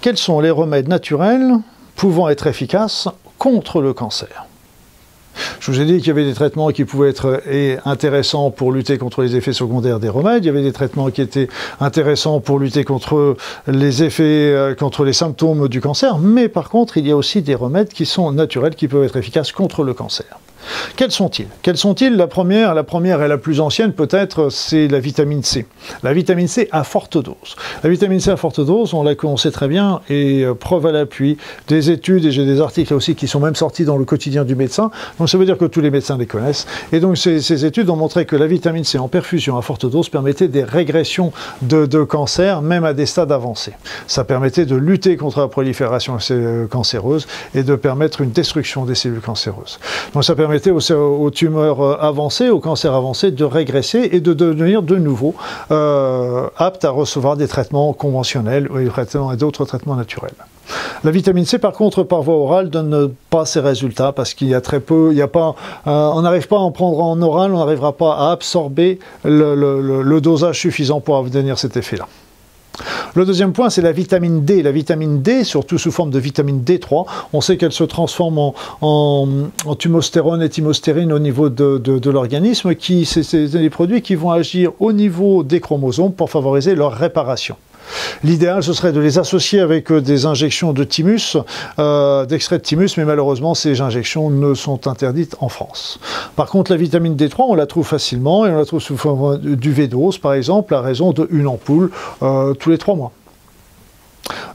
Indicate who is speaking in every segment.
Speaker 1: quels sont les remèdes naturels pouvant être efficaces contre le cancer je vous ai dit qu'il y avait des traitements qui pouvaient être intéressants pour lutter contre les effets secondaires des remèdes. Il y avait des traitements qui étaient intéressants pour lutter contre les effets, euh, contre les symptômes du cancer. Mais par contre, il y a aussi des remèdes qui sont naturels, qui peuvent être efficaces contre le cancer. Quels sont-ils? Quels sont-ils? La première, la première et la plus ancienne peut-être, c'est la vitamine C. La vitamine C à forte dose. La vitamine C à forte dose, on la sait très bien, et euh, preuve à l'appui des études, et j'ai des articles aussi qui sont même sortis dans le quotidien du médecin, donc ça veut dire que tous les médecins les connaissent. Et donc ces, études ont montré que la vitamine C en perfusion à forte dose permettait des régressions de, de cancer, même à des stades avancés. Ça permettait de lutter contre la prolifération euh, cancéreuse et de permettre une destruction des cellules cancéreuses. Donc ça permet aux, tumeurs euh, avancées, aux cancers avancés, de régresser et de devenir de nouveau euh, aptes à recevoir des traitements conventionnels et d'autres traitements naturels. La vitamine C, par contre, par voie orale, donne pas ces résultats parce qu'il y a très peu, il y a pas, euh, on n'arrive pas à en prendre en oral, on n'arrivera pas à absorber le dosage suffisant pour obtenir cet effet-là. Le deuxième point, c'est la vitamine D. La vitamine D, surtout sous forme de vitamine D3, on sait qu'elle se transforme en, en, et thymostérine au niveau de, l'organisme, qui c'est des produits qui vont agir au niveau des chromosomes pour favoriser leur réparation. L'idéal, ce serait de les associer avec euh, des injections de thymus, euh, d'extrait de thymus, mais malheureusement, ces injections ne sont interdites en France. Par contre, la vitamine D3, on la trouve facilement et on la trouve sous forme du V-dose, par exemple, à raison d'une ampoule euh, tous les trois mois.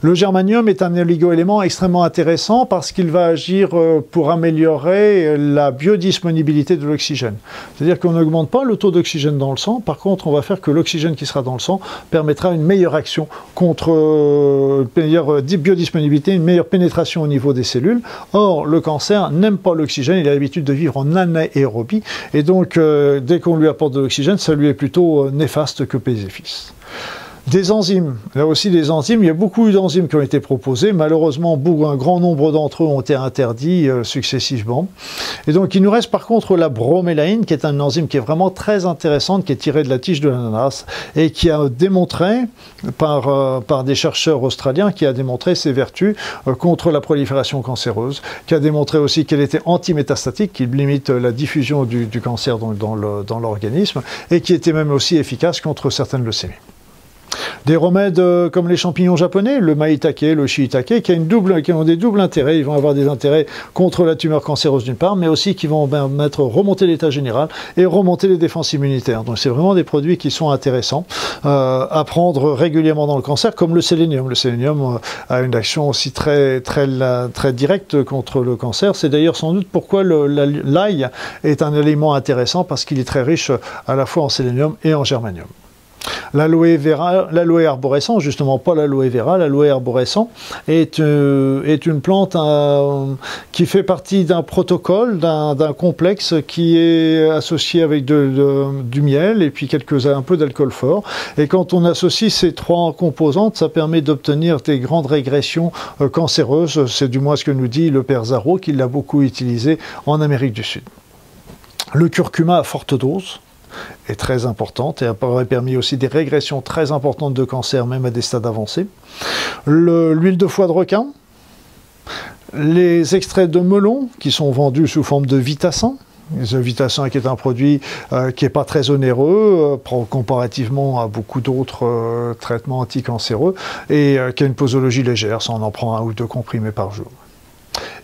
Speaker 1: Le germanium est un oligoélément extrêmement intéressant parce qu'il va agir euh, pour améliorer la biodisponibilité de l'oxygène. C'est-à-dire qu'on n'augmente pas le taux d'oxygène dans le sang, par contre on va faire que l'oxygène qui sera dans le sang permettra une meilleure action contre euh, une meilleure biodisponibilité, une meilleure pénétration au niveau des cellules. Or, le cancer n'aime pas l'oxygène, il a l'habitude de vivre en anaérobie, et donc euh, dès qu'on lui apporte de l'oxygène, ça lui est plutôt néfaste que bénéfice. Des enzymes. Là aussi, des enzymes. Il y a beaucoup d'enzymes qui ont été proposées. Malheureusement, un grand nombre d'entre eux ont été interdits euh, successivement. Et donc, il nous reste par contre la bromélaïne, qui est un enzyme qui est vraiment très intéressante, qui est tirée de la tige de l'ananas et qui a démontré, par, euh, par des chercheurs australiens, qui a démontré ses vertus euh, contre la prolifération cancéreuse, qui a démontré aussi qu'elle était antimétastatique, qui limite la diffusion du, cancer dans l'organisme, et qui était même aussi efficace contre certaines leucémies. Des remèdes euh, comme les champignons japonais, le maitake, le shiitake, qui, ont des doubles intérêts. Ils vont avoir des intérêts contre la tumeur cancéreuse d'une part, mais aussi qui vont permettre remonter l'état général et remonter les défenses immunitaires. Donc c'est vraiment des produits qui sont intéressants euh, à prendre régulièrement dans le cancer, comme le sélénium. Le sélénium euh, a une action aussi très directe contre le cancer. C'est d'ailleurs sans doute pourquoi l'ail est un élément intéressant, parce qu'il est très riche à la fois en sélénium et en germanium. L'aloe vera, l'aloe arborescent, justement pas l'aloe vera, l'aloe arborescent est, euh, est une plante euh, qui fait partie d'un protocole, d'un complexe qui est associé avec du miel et puis quelques un peu d'alcool fort. Et quand on associe ces trois composantes, ça permet d'obtenir des grandes régressions euh, cancéreuses. C'est du moins ce que nous dit le père Zaro, qui l'a beaucoup utilisé en Amérique du Sud. Le curcuma à forte dose, est très importante et aurait permis aussi des régressions très importantes de cancer, même à des stades avancés. L'huile de foie de requin, les extraits de melon qui sont vendus sous forme de Vitassin. Vitassin qui est un produit euh, qui n'est pas très onéreux euh, comparativement à beaucoup d'autres euh, traitements anticancéreux et qui a une posologie légère, ça on en prend un ou deux comprimés par jour.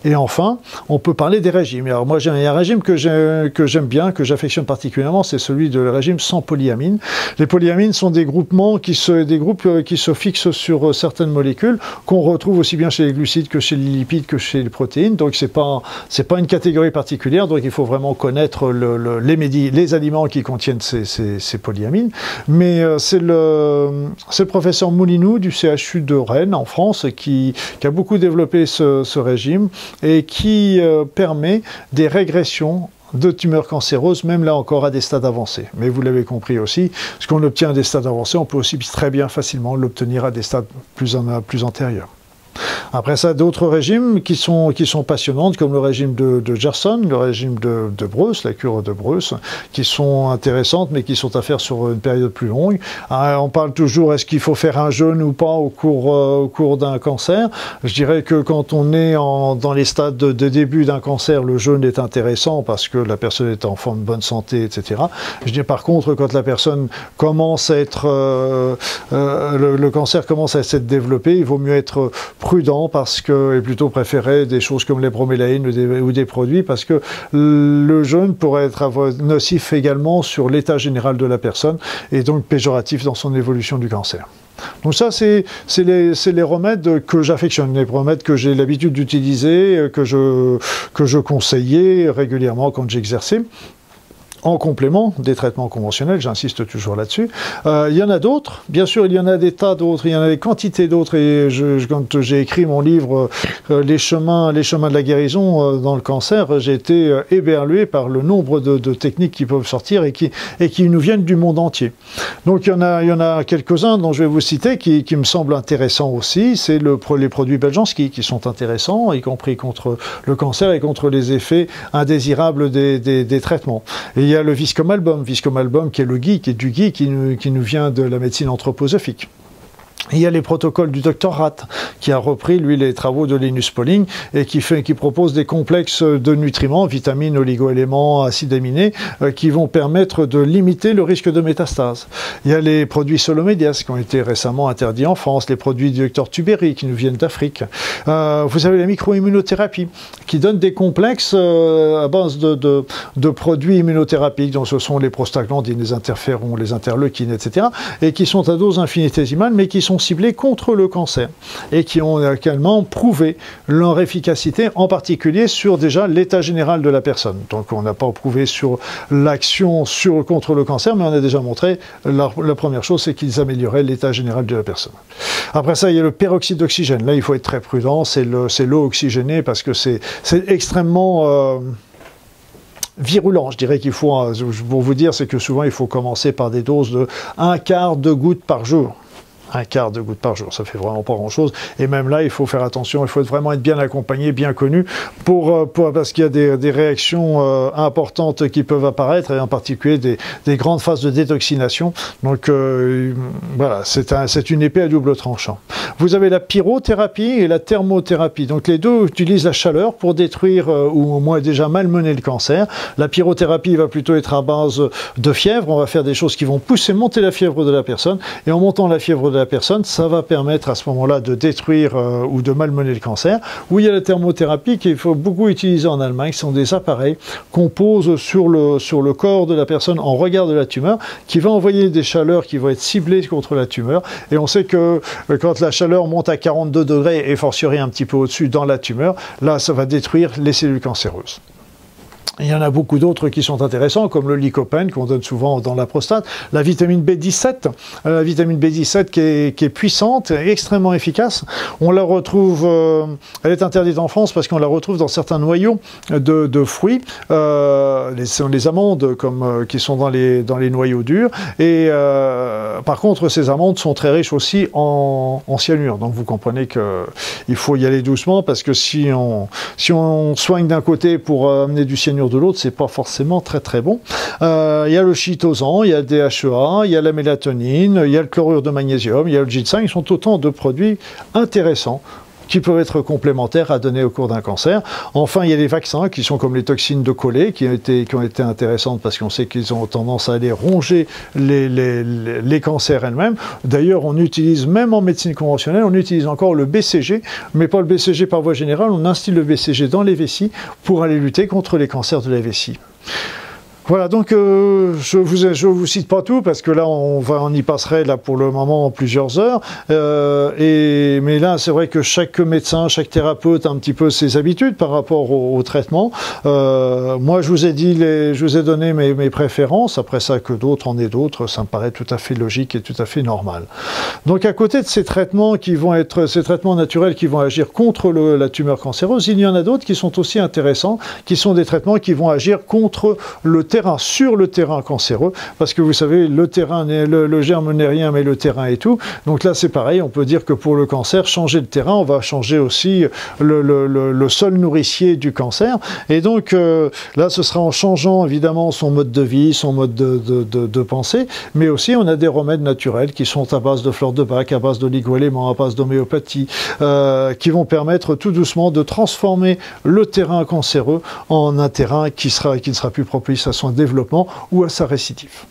Speaker 1: Et enfin, on peut parler des régimes. Alors moi, j'ai un régime que j'aime bien, que j'affectionne particulièrement, c'est celui de régime sans polyamine. Les polyamines sont des groupements qui se, des groupes euh, qui se fixent sur euh, certaines molécules qu'on retrouve aussi bien chez les glucides que chez les lipides que chez les protéines. Donc c'est pas c'est pas une catégorie particulière. Donc il faut vraiment connaître le, les, les aliments qui contiennent ces, polyamines. Mais euh, c'est le c'est le professeur Moulinou du CHU de Rennes en France qui, a beaucoup développé ce régime et qui euh, permet des régressions de tumeurs cancéreuses, même là encore à des stades avancés. Mais vous l'avez compris aussi, ce qu'on obtient à des stades avancés, on peut aussi très bien facilement l'obtenir à des stades plus, plus antérieurs. Après ça, d'autres régimes qui sont, passionnantes, comme le régime de, Gerson, le régime de, de Bruce, la cure de Bruce, qui sont intéressantes, mais qui sont à faire sur une période plus longue. Ah, on parle toujours, est-ce qu'il faut faire un jeûne ou pas au cours, euh, d'un cancer? Je dirais que quand on est dans les stades de, de début d'un cancer, le jeûne est intéressant parce que la personne est en forme de bonne santé, etc. Je dis par contre, quand la personne commence à être, euh, euh, le, le, cancer commence à s'être développé, il vaut mieux être prudent parce que, et plutôt préférer des choses comme les bromélaïnes ou des, produits parce que le jeûne pourrait être nocif également sur l'état général de la personne et donc péjoratif dans son évolution du cancer. Donc ça, c'est les, les, remèdes que j'affectionne, les remèdes que j'ai l'habitude d'utiliser, que je, que je conseillais régulièrement quand j'exerçais en complément des traitements conventionnels, j'insiste toujours là-dessus. Euh, il y en a d'autres, bien sûr, il y en a des tas d'autres, il y en a des quantités d'autres, et quand j'ai écrit mon livre euh, les, chemins, de la guérison euh, dans le cancer, j'ai été éberlué par le nombre de, techniques qui peuvent sortir et qui, nous viennent du monde entier. Donc il y en a, quelques-uns dont je vais vous citer qui, me semblent intéressants aussi, c'est le, les produits Beljanski qui sont intéressants, y compris contre le cancer et contre les effets indésirables des, traitements. Y a le Viscom Album, qui est le qui est du nous, qui nous vient de la médecine anthroposophique. Il y a les protocoles du docteur Rath, qui a repris, lui, les travaux de Linus Pauling et qui, propose des complexes de nutriments, vitamines, oligoéléments, acides aminés, euh, qui vont permettre de limiter le risque de métastase. Il y a les produits Solomedias qui ont été récemment interdits en France, les produits du docteur Tuberi qui nous viennent d'Afrique. Euh, vous avez la microimmunothérapie, qui donne des complexes euh, à base de, produits immunothérapiques, dont ce sont les prostaglandines, les interférons, les interleukines, etc., et qui sont à dose infinitésimale, mais qui sont ciblés contre le cancer et qui ont également prouvé leur efficacité, en particulier sur déjà l'état général de la personne. Donc on n'a pas prouvé sur l'action contre le cancer, mais on a déjà montré la, première chose, c'est qu'ils amélioraient l'état général de la personne. Après ça, il y a le peroxyde d'oxygène. Là, il faut être très prudent, c'est l'eau oxygénée parce que c'est extrêmement... Euh, virulent. Je dirais qu'il faut, pour vous dire, c'est que souvent il faut commencer par des doses de un quart de goutte par jour un quart de goutte par jour. Ça fait vraiment pas grand-chose. Et même là, il faut faire attention. Il faut vraiment être bien accompagné, bien connu, pour, euh, parce qu'il y a des, réactions euh, importantes qui peuvent apparaître, et en particulier des, des grandes phases de détoxination. Donc euh, voilà, c'est un, une épée à double tranchant. Vous avez la pyrothérapie et la thermothérapie. Donc les deux utilisent la chaleur pour détruire ou au moins déjà malmener le cancer. La pyrothérapie va plutôt être à base de fièvre. On va faire des choses qui vont pousser monter la fièvre de la personne. Et en montant la fièvre de la personne, ça va permettre à ce moment-là de détruire euh, ou de malmener le cancer. Ou il y a la thermothérapie qu'il faut beaucoup utiliser en Allemagne. Ce sont des appareils qu'on pose sur le, sur le corps de la personne en regard de la tumeur qui va envoyer des chaleurs qui vont être ciblées contre la tumeur. Et on sait que euh, quand la chaleur monte à 42 degrés et fortiori un petit peu au-dessus dans la tumeur, là, ça va détruire les cellules cancéreuses. Il y en a beaucoup d'autres qui sont intéressants, comme le lycopène qu'on donne souvent dans la prostate, la vitamine B17, euh, la vitamine B17 qui est, puissante, extrêmement efficace. On la retrouve, euh, elle est interdite en France parce qu'on la retrouve dans certains noyaux de, fruits, euh, les, amandes comme, qui sont dans les, noyaux durs. Et par contre, ces amandes sont très riches aussi en, en cyanure. Donc vous comprenez qu'il faut y aller doucement parce que si on, si on soigne d'un côté pour amener du cyanure de l'autre, c'est pas forcément très très bon. Euh, il y a le chitosan, il y a le DHEA, il y a la mélatonine, il y a le chlorure de magnésium, il y a le ginseng, ils sont autant de produits intéressants qui peuvent être complémentaires à donner au cours d'un cancer. Enfin, il y a les vaccins qui sont comme les toxines de collet, qui ont été, qui ont été intéressantes parce qu'on sait qu'ils ont tendance à aller ronger les, les, les cancers elles-mêmes. D'ailleurs, on utilise, même en médecine conventionnelle, on utilise encore le BCG, mais pas le BCG par voie générale, on instille le BCG dans les vessies pour aller lutter contre les cancers de la vessie. Voilà, donc euh, je je vous cite pas tout parce que là on y passerait là pour le moment plusieurs heures. Euh, mais là c'est vrai que chaque médecin, chaque thérapeute a un petit peu ses habitudes par rapport au, traitement. Euh, moi je vous ai dit je vous ai donné mes, préférences. Après ça que d'autres en aient d'autres, ça me paraît tout à fait logique et tout à fait normal. Donc à côté de ces traitements qui vont être ces traitements naturels qui vont agir contre la tumeur cancéreuse, il y en a d'autres qui sont aussi intéressants, qui sont des traitements qui vont agir contre le terrorisme sur le terrain cancéreux, parce que vous savez, le terrain, le, le germe n'est rien, mais le terrain est tout. Donc là, c'est pareil, on peut dire que pour le cancer, changer de terrain, on va changer aussi le, le sol nourricier du cancer. Et donc euh, là, ce sera en changeant évidemment son mode de vie, son mode de, de, de, pensée, mais aussi on a des remèdes naturels qui sont à base de fleurs de bac, à base d'oligo-éléments, à base d'homéopathie, euh, qui vont permettre tout doucement de transformer le terrain cancéreux en un terrain qui, sera, qui ne sera plus propice à son développement ou à sa récidive.